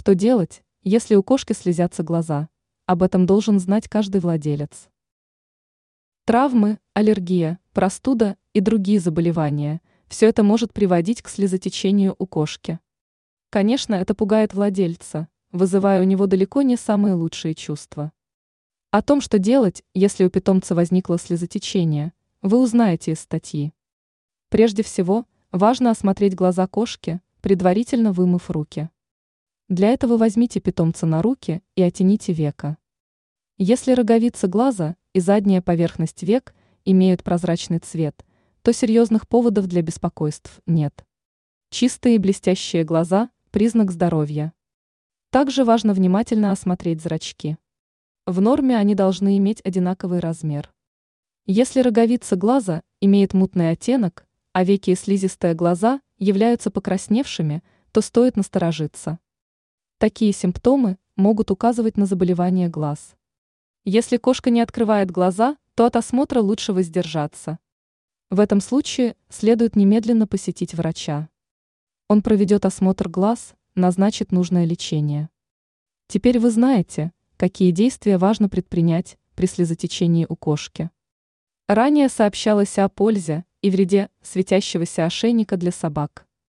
Что делать, если у кошки слезятся глаза? Об этом должен знать каждый владелец. Травмы, аллергия, простуда и другие заболевания – все это может приводить к слезотечению у кошки. Конечно, это пугает владельца, вызывая у него далеко не самые лучшие чувства. О том, что делать, если у питомца возникло слезотечение, вы узнаете из статьи. Прежде всего, важно осмотреть глаза кошки, предварительно вымыв руки. Для этого возьмите питомца на руки и оттяните века. Если роговица глаза и задняя поверхность век имеют прозрачный цвет, то серьезных поводов для беспокойств нет. Чистые и блестящие глаза – признак здоровья. Также важно внимательно осмотреть зрачки. В норме они должны иметь одинаковый размер. Если роговица глаза имеет мутный оттенок, а веки и слизистые глаза являются покрасневшими, то стоит насторожиться. Такие симптомы могут указывать на заболевание глаз. Если кошка не открывает глаза, то от осмотра лучше воздержаться. В этом случае следует немедленно посетить врача. Он проведет осмотр глаз, назначит нужное лечение. Теперь вы знаете, какие действия важно предпринять при слезотечении у кошки. Ранее сообщалось о пользе и вреде светящегося ошейника для собак.